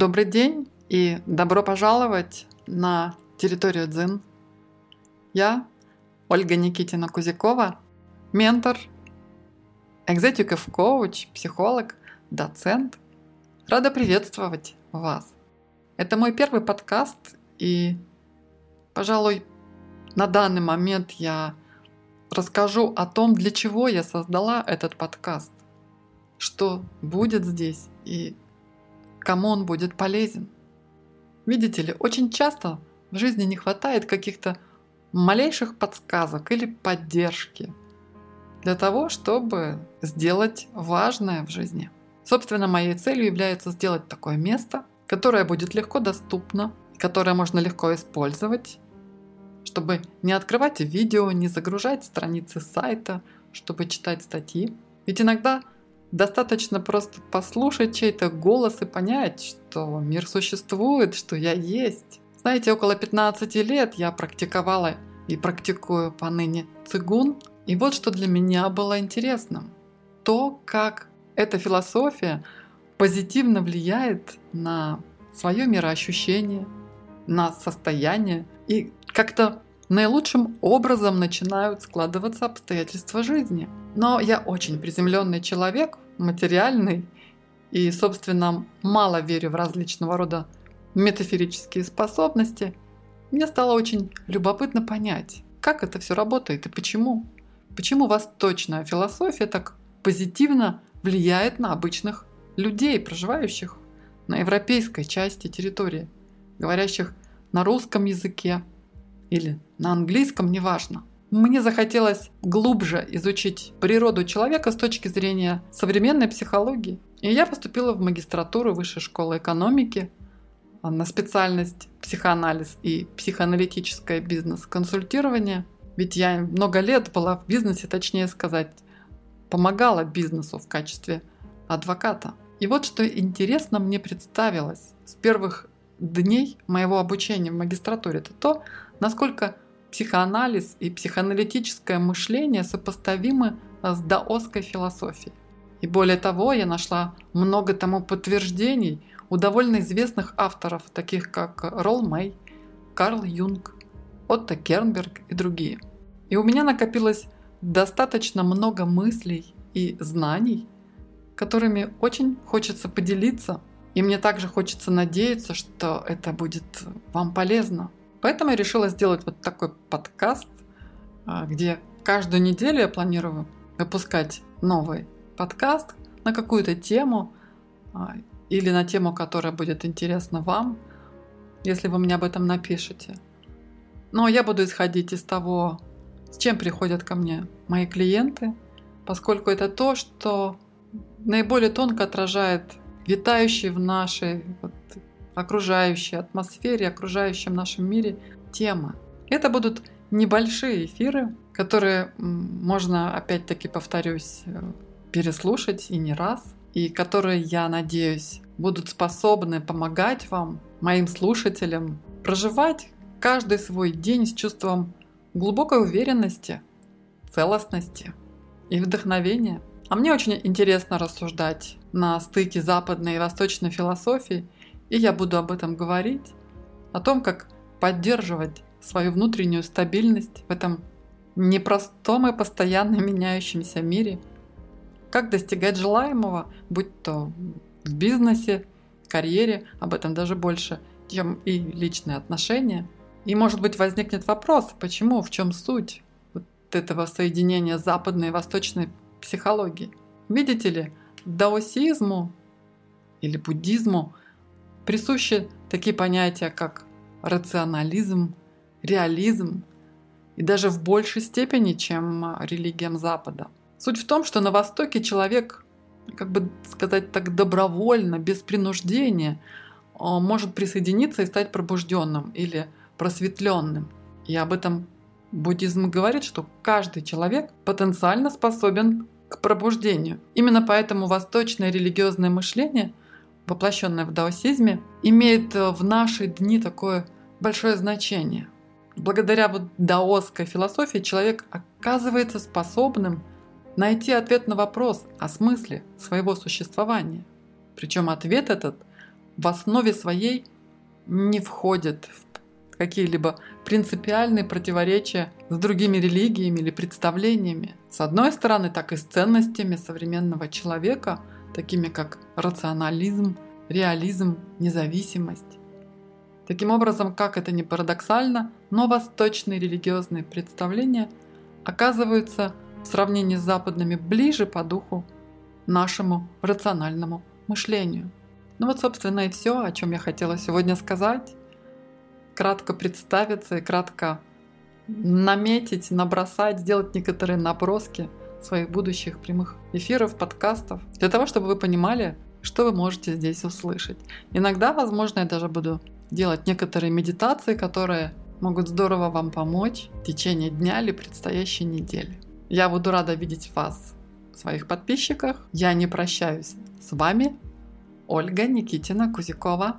Добрый день и добро пожаловать на территорию Дзин. Я Ольга Никитина Кузякова, ментор, экзекутив коуч, психолог, доцент. Рада приветствовать вас. Это мой первый подкаст, и, пожалуй, на данный момент я расскажу о том, для чего я создала этот подкаст, что будет здесь и кому он будет полезен. Видите ли, очень часто в жизни не хватает каких-то малейших подсказок или поддержки для того, чтобы сделать важное в жизни. Собственно, моей целью является сделать такое место, которое будет легко доступно, которое можно легко использовать, чтобы не открывать видео, не загружать страницы сайта, чтобы читать статьи. Ведь иногда Достаточно просто послушать чей-то голос и понять, что мир существует, что я есть. Знаете, около 15 лет я практиковала и практикую поныне цигун. И вот что для меня было интересным. То, как эта философия позитивно влияет на свое мироощущение, на состояние и как-то наилучшим образом начинают складываться обстоятельства жизни. Но я очень приземленный человек, материальный, и, собственно, мало верю в различного рода метафорические способности, мне стало очень любопытно понять, как это все работает и почему. Почему восточная философия так позитивно влияет на обычных людей, проживающих на европейской части территории, говорящих на русском языке, или на английском, неважно. Мне захотелось глубже изучить природу человека с точки зрения современной психологии. И я поступила в магистратуру Высшей школы экономики на специальность психоанализ и психоаналитическое бизнес-консультирование. Ведь я много лет была в бизнесе, точнее сказать, помогала бизнесу в качестве адвоката. И вот что интересно мне представилось с первых дней моего обучения в магистратуре, это то, насколько психоанализ и психоаналитическое мышление сопоставимы с даосской философией. И более того, я нашла много тому подтверждений у довольно известных авторов, таких как Ролл Мэй, Карл Юнг, Отто Кернберг и другие. И у меня накопилось достаточно много мыслей и знаний, которыми очень хочется поделиться. И мне также хочется надеяться, что это будет вам полезно. Поэтому я решила сделать вот такой подкаст, а, где каждую неделю я планирую выпускать новый подкаст на какую-то тему а, или на тему, которая будет интересна вам, если вы мне об этом напишете. Но я буду исходить из того, с чем приходят ко мне мои клиенты, поскольку это то, что наиболее тонко отражает витающий в нашей окружающей атмосфере, окружающем нашем мире темы. Это будут небольшие эфиры, которые можно, опять-таки повторюсь, э, переслушать и не раз, и которые, я надеюсь, будут способны помогать вам, моим слушателям, проживать каждый свой день с чувством глубокой уверенности, целостности и вдохновения. А мне очень интересно рассуждать на стыке западной и восточной философии – и я буду об этом говорить, о том, как поддерживать свою внутреннюю стабильность в этом непростом и постоянно меняющемся мире, как достигать желаемого, будь то в бизнесе, карьере, об этом даже больше, чем и личные отношения. И может быть возникнет вопрос, почему, в чем суть вот этого соединения западной и восточной психологии. Видите ли, даосизму или буддизму присущи такие понятия, как рационализм, реализм и даже в большей степени, чем религиям Запада. Суть в том, что на Востоке человек, как бы сказать так, добровольно, без принуждения, может присоединиться и стать пробужденным или просветленным. И об этом буддизм говорит, что каждый человек потенциально способен к пробуждению. Именно поэтому восточное религиозное мышление воплощенное в даосизме, имеет э, в наши дни такое большое значение. Благодаря вот даосской философии человек оказывается способным найти ответ на вопрос о смысле своего существования. Причем ответ этот в основе своей не входит в какие-либо принципиальные противоречия с другими религиями или представлениями. С одной стороны, так и с ценностями современного человека, такими как рационализм, реализм, независимость. Таким образом, как это ни парадоксально, но восточные религиозные представления оказываются в сравнении с западными ближе по духу нашему рациональному мышлению. Ну вот, собственно, и все, о чем я хотела сегодня сказать. Кратко представиться и кратко наметить, набросать, сделать некоторые наброски своих будущих прямых эфиров, подкастов, для того, чтобы вы понимали, что вы можете здесь услышать. Иногда, возможно, я даже буду делать некоторые медитации, которые могут здорово вам помочь в течение дня или предстоящей недели. Я буду рада видеть вас, своих подписчиках. Я не прощаюсь с вами. Ольга Никитина Кузякова.